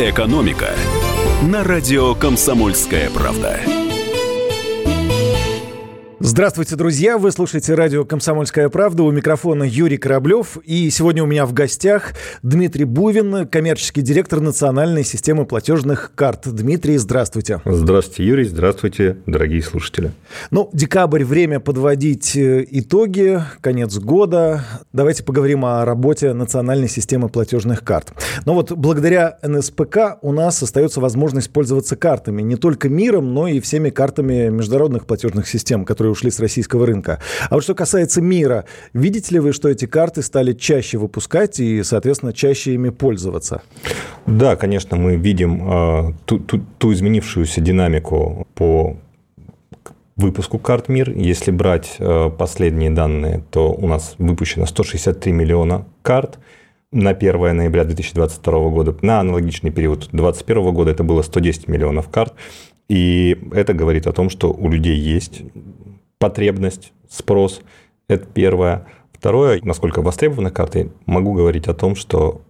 «Экономика» на радио «Комсомольская правда». Здравствуйте, друзья! Вы слушаете радио «Комсомольская правда». У микрофона Юрий Кораблев. И сегодня у меня в гостях Дмитрий Бувин, коммерческий директор национальной системы платежных карт. Дмитрий, здравствуйте. Здравствуйте, Юрий. Здравствуйте, дорогие слушатели. Ну, декабрь – время подводить э, итоги, конец года. Давайте поговорим о работе национальной системы платежных карт. Но вот благодаря НСПК у нас остается возможность пользоваться картами. Не только миром, но и всеми картами международных платежных систем, которые ушли с российского рынка. А вот что касается мира, видите ли вы, что эти карты стали чаще выпускать и, соответственно, чаще ими пользоваться? Да, конечно, мы видим э, ту, ту, ту изменившуюся динамику по выпуску карт МИР. Если брать э, последние данные, то у нас выпущено 163 миллиона карт на 1 ноября 2022 года. На аналогичный период 2021 года это было 110 миллионов карт. И это говорит о том, что у людей есть потребность, спрос. Это первое. Второе, насколько востребованы карты, могу говорить о том, что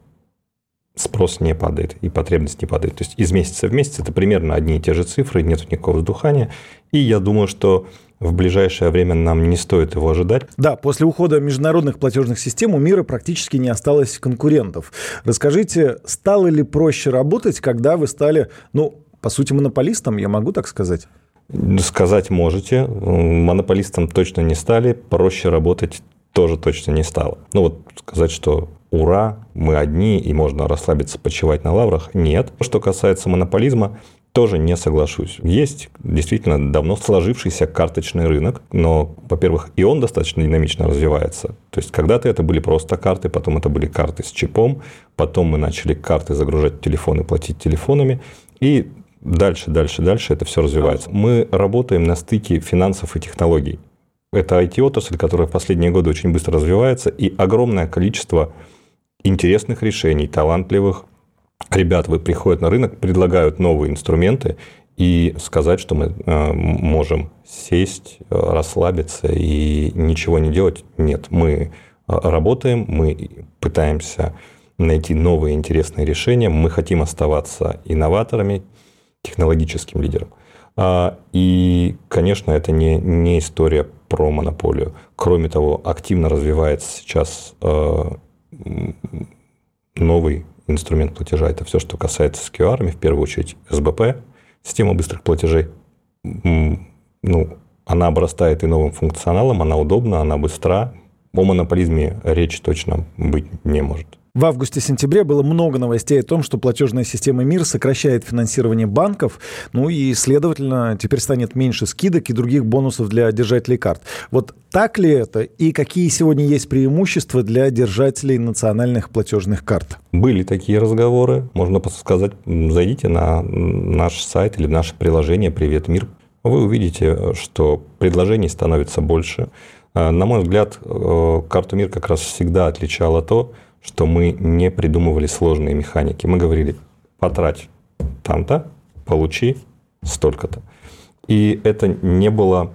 спрос не падает и потребность не падает. То есть из месяца в месяц это примерно одни и те же цифры, нет никакого вздухания. И я думаю, что в ближайшее время нам не стоит его ожидать. Да, после ухода международных платежных систем у мира практически не осталось конкурентов. Расскажите, стало ли проще работать, когда вы стали, ну, по сути, монополистом, я могу так сказать? Сказать можете. Монополистом точно не стали, проще работать тоже точно не стало. Ну вот сказать, что ура, мы одни и можно расслабиться, почивать на лаврах, нет. Что касается монополизма, тоже не соглашусь. Есть действительно давно сложившийся карточный рынок, но, во-первых, и он достаточно динамично развивается. То есть когда-то это были просто карты, потом это были карты с чипом, потом мы начали карты загружать в телефоны, платить телефонами, и дальше, дальше, дальше это все развивается. Мы работаем на стыке финансов и технологий. Это IT-отрасль, которая в последние годы очень быстро развивается, и огромное количество интересных решений, талантливых ребят вы приходят на рынок, предлагают новые инструменты, и сказать, что мы э, можем сесть, расслабиться и ничего не делать, нет. Мы э, работаем, мы пытаемся найти новые интересные решения, мы хотим оставаться инноваторами, технологическим лидером. А, и, конечно, это не, не история про монополию. Кроме того, активно развивается сейчас а, новый инструмент платежа. Это все, что касается с QR, в первую очередь СБП, система быстрых платежей. Ну, она обрастает и новым функционалом, она удобна, она быстра. О монополизме речь точно быть не может. В августе-сентябре было много новостей о том, что платежная система МИР сокращает финансирование банков, ну и, следовательно, теперь станет меньше скидок и других бонусов для держателей карт. Вот так ли это и какие сегодня есть преимущества для держателей национальных платежных карт? Были такие разговоры. Можно сказать, зайдите на наш сайт или наше приложение «Привет, мир». Вы увидите, что предложений становится больше. На мой взгляд, э, карту МИР как раз всегда отличало то, что мы не придумывали сложные механики. Мы говорили, потрать там-то, получи столько-то. И это не было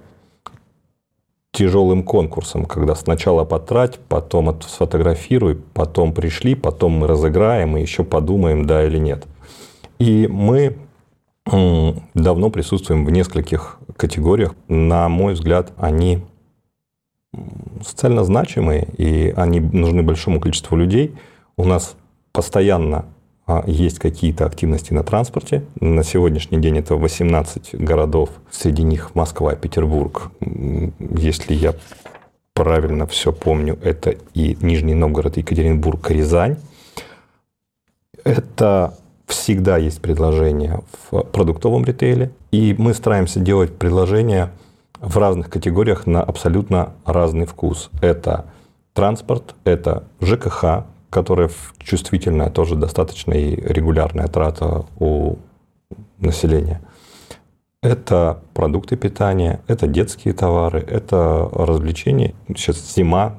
тяжелым конкурсом, когда сначала потрать, потом сфотографируй, потом пришли, потом мы разыграем и еще подумаем, да или нет. И мы давно присутствуем в нескольких категориях. На мой взгляд, они социально значимые, и они нужны большому количеству людей. У нас постоянно а, есть какие-то активности на транспорте. На сегодняшний день это 18 городов, среди них Москва, Петербург. Если я правильно все помню, это и Нижний Новгород, Екатеринбург, Рязань. Это всегда есть предложения в продуктовом ритейле, и мы стараемся делать предложения в разных категориях на абсолютно разный вкус. Это транспорт, это ЖКХ, которая чувствительная, тоже достаточно и регулярная трата у населения. Это продукты питания, это детские товары, это развлечения. Сейчас зима,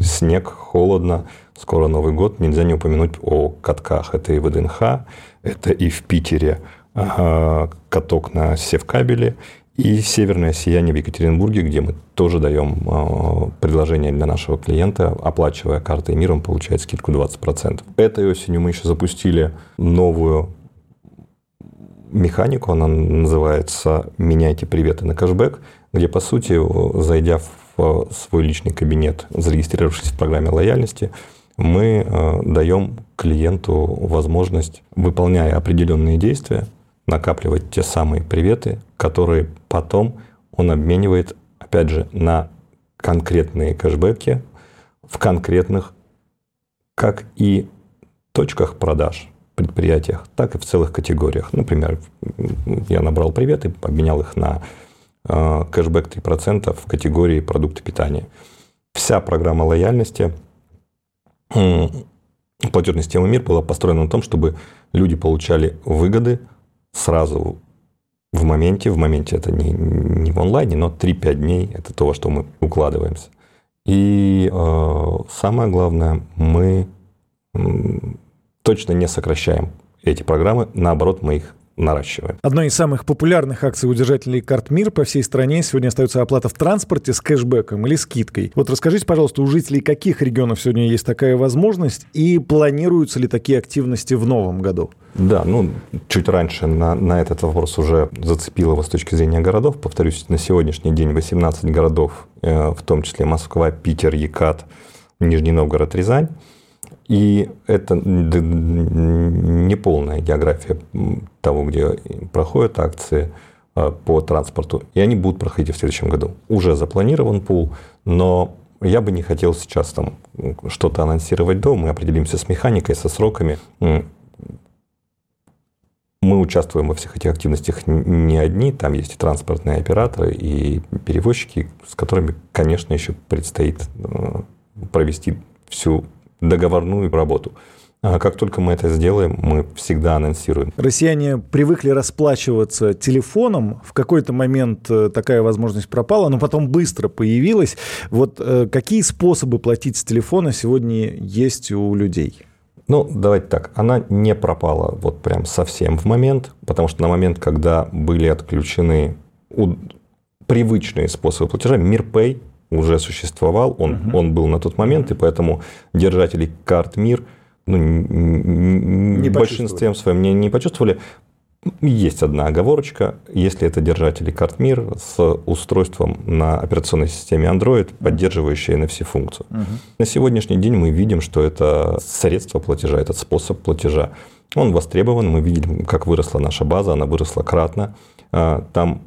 снег, холодно, скоро Новый год. Нельзя не упомянуть о катках. Это и ВДНХ, это и в Питере каток на севкабеле, И северное сияние в Екатеринбурге, где мы тоже даем э, предложение для нашего клиента, оплачивая картой мир, он получает скидку 20%. Этой осенью мы еще запустили новую механику, она называется «Меняйте приветы на кэшбэк», где, по сути, зайдя в свой личный кабинет, зарегистрировавшись в программе лояльности, мы э, даем клиенту возможность, выполняя определенные действия, накапливать те самые приветы, которые потом он обменивает, опять же, на конкретные кэшбэки в конкретных, как и точках продаж, предприятиях, так и в целых категориях. Например, я набрал приветы, обменял их на э, кэшбэк 3% в категории продукты питания. Вся программа лояльности платежной системы МИР была построена на том, чтобы люди получали выгоды сразу в моменте. В моменте это не, не в онлайне, но 3-5 дней – это то, во что мы укладываемся. И э, самое главное, мы точно не сокращаем эти программы, наоборот, мы их наращиваем. Одной из самых популярных акций у держателей карт МИР по всей стране сегодня остается оплата в транспорте с кэшбэком или скидкой. Вот расскажите, пожалуйста, у жителей каких регионов сегодня есть такая возможность и планируются ли такие активности в новом году? Да, ну, чуть раньше на, на этот вопрос уже зацепило его с точки зрения городов. Повторюсь, на сегодняшний день 18 городов, э, в том числе Москва, Питер, Екат, Нижний Новгород, Рязань. И это не полная география того, где проходят акции э, по транспорту. И они будут проходить в следующем году. Уже запланирован пул, но я бы не хотел сейчас там что-то анонсировать до. Мы определимся с механикой, со сроками. Мы участвуем во всех этих активностях не одни. Там есть и транспортные операторы, и перевозчики, с которыми, конечно, еще предстоит э, провести всю договорную работу. А как только мы это сделаем, мы всегда анонсируем. Россияне привыкли расплачиваться телефоном. В какой-то момент э, такая возможность пропала, но потом быстро появилась. Вот э, какие способы платить с телефона сегодня есть у людей? Ну, давайте так, она не пропала вот прям совсем в момент, потому что на момент, когда были отключены привычные способы платежа, МирПэй уже существовал, он, угу. он был на тот момент, и поэтому держатели карт МИР ну, не большинством своем не, не почувствовали. Есть одна оговорочка. Если это держатели карт МИР с устройством на операционной системе Android, поддерживающие NFC-функцию. Угу. На сегодняшний день мы видим, что это средство платежа, этот способ платежа. Он востребован, мы видим, как выросла наша база, она выросла кратно. А, там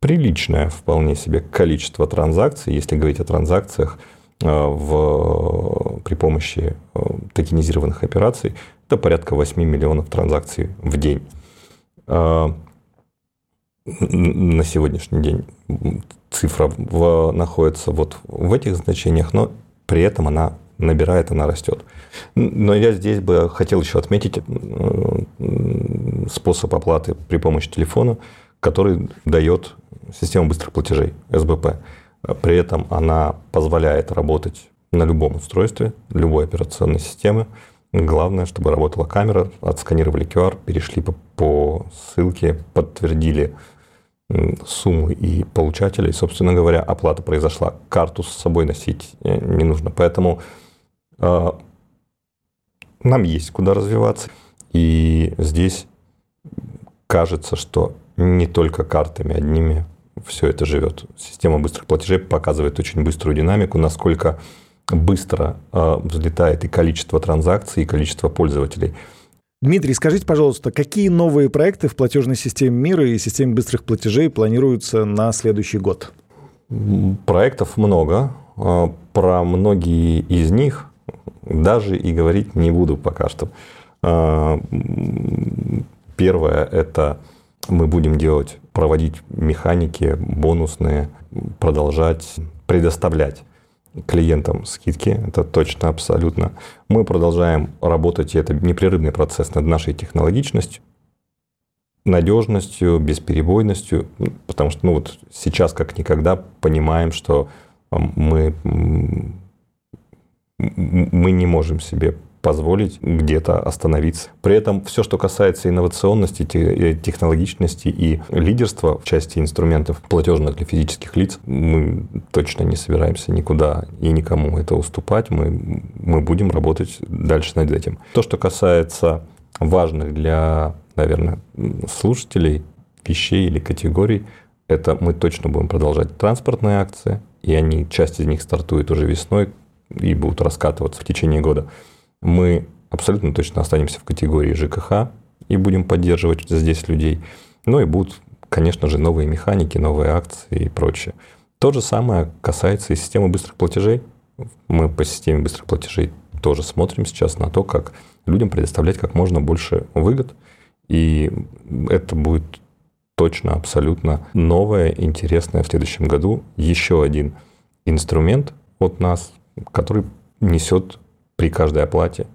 приличное вполне себе количество транзакций, если говорить о транзакциях э, в, при помощи э, токенизированных операций, это порядка 8 миллионов транзакций в день. Э, на сегодняшний день цифра в, находится вот в этих значениях, но при этом она набирает, она растет. Но я здесь бы хотел еще отметить способ оплаты при помощи телефона, который дает система быстрых платежей, СБП. При этом она позволяет работать на любом устройстве, любой операционной системы. Главное, чтобы работала камера, отсканировали QR, перешли по, по ссылке, подтвердили сумму и получателя, и, собственно говоря, оплата произошла. Карту с собой носить э, не нужно. Поэтому э, нам есть куда развиваться. И здесь кажется, что не только картами одними все это живет. Система быстрых платежей показывает очень быструю динамику, насколько быстро э, взлетает и количество транзакций, и количество пользователей. Дмитрий, скажите, пожалуйста, какие новые проекты в платежной системе мира и системе быстрых платежей планируются на следующий год? Проектов много. А, про многие из них даже и говорить не буду пока что. А, первое – это мы будем делать, проводить механики бонусные, продолжать предоставлять клиентам скидки, это точно, абсолютно. Мы продолжаем работать, и это непрерывный процесс над нашей технологичностью, надежностью, бесперебойностью, потому что ну, вот сейчас как никогда понимаем, что мы, мы не можем себе позволить где-то остановиться. При этом все, что касается инновационности, э, технологичности и лидерства в части инструментов платежных для физических лиц, мы точно не собираемся никуда и никому это уступать. Мы, мы будем работать дальше над этим. То, что касается важных для, наверное, слушателей вещей или категорий, это мы точно будем продолжать транспортные акции, и они, часть из них стартует уже весной и будут раскатываться в течение года мы абсолютно точно останемся в категории ЖКХ и будем поддерживать здесь людей. Ну и будут, конечно же, новые механики, новые акции и прочее. То же самое касается и системы быстрых платежей. Мы по системе быстрых платежей тоже смотрим сейчас на то, как людям предоставлять как можно больше выгод. И это будет точно, абсолютно новое, интересное в следующем году. Еще один инструмент от нас, который несет при каждой оплате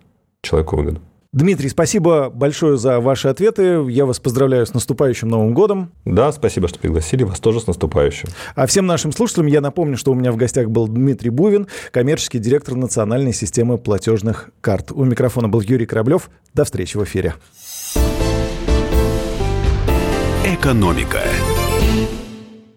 человеку выгоду. Дмитрий, спасибо большое за ваши ответы. Я вас поздравляю с наступающим Новым годом. Да, спасибо, что пригласили. Вас тоже с наступающим. А всем нашим слушателям я напомню, что у меня в гостях был Дмитрий Бувин, коммерческий директор национальной системы платежных карт. У микрофона был Юрий Кораблев. До встречи в эфире. Экономика.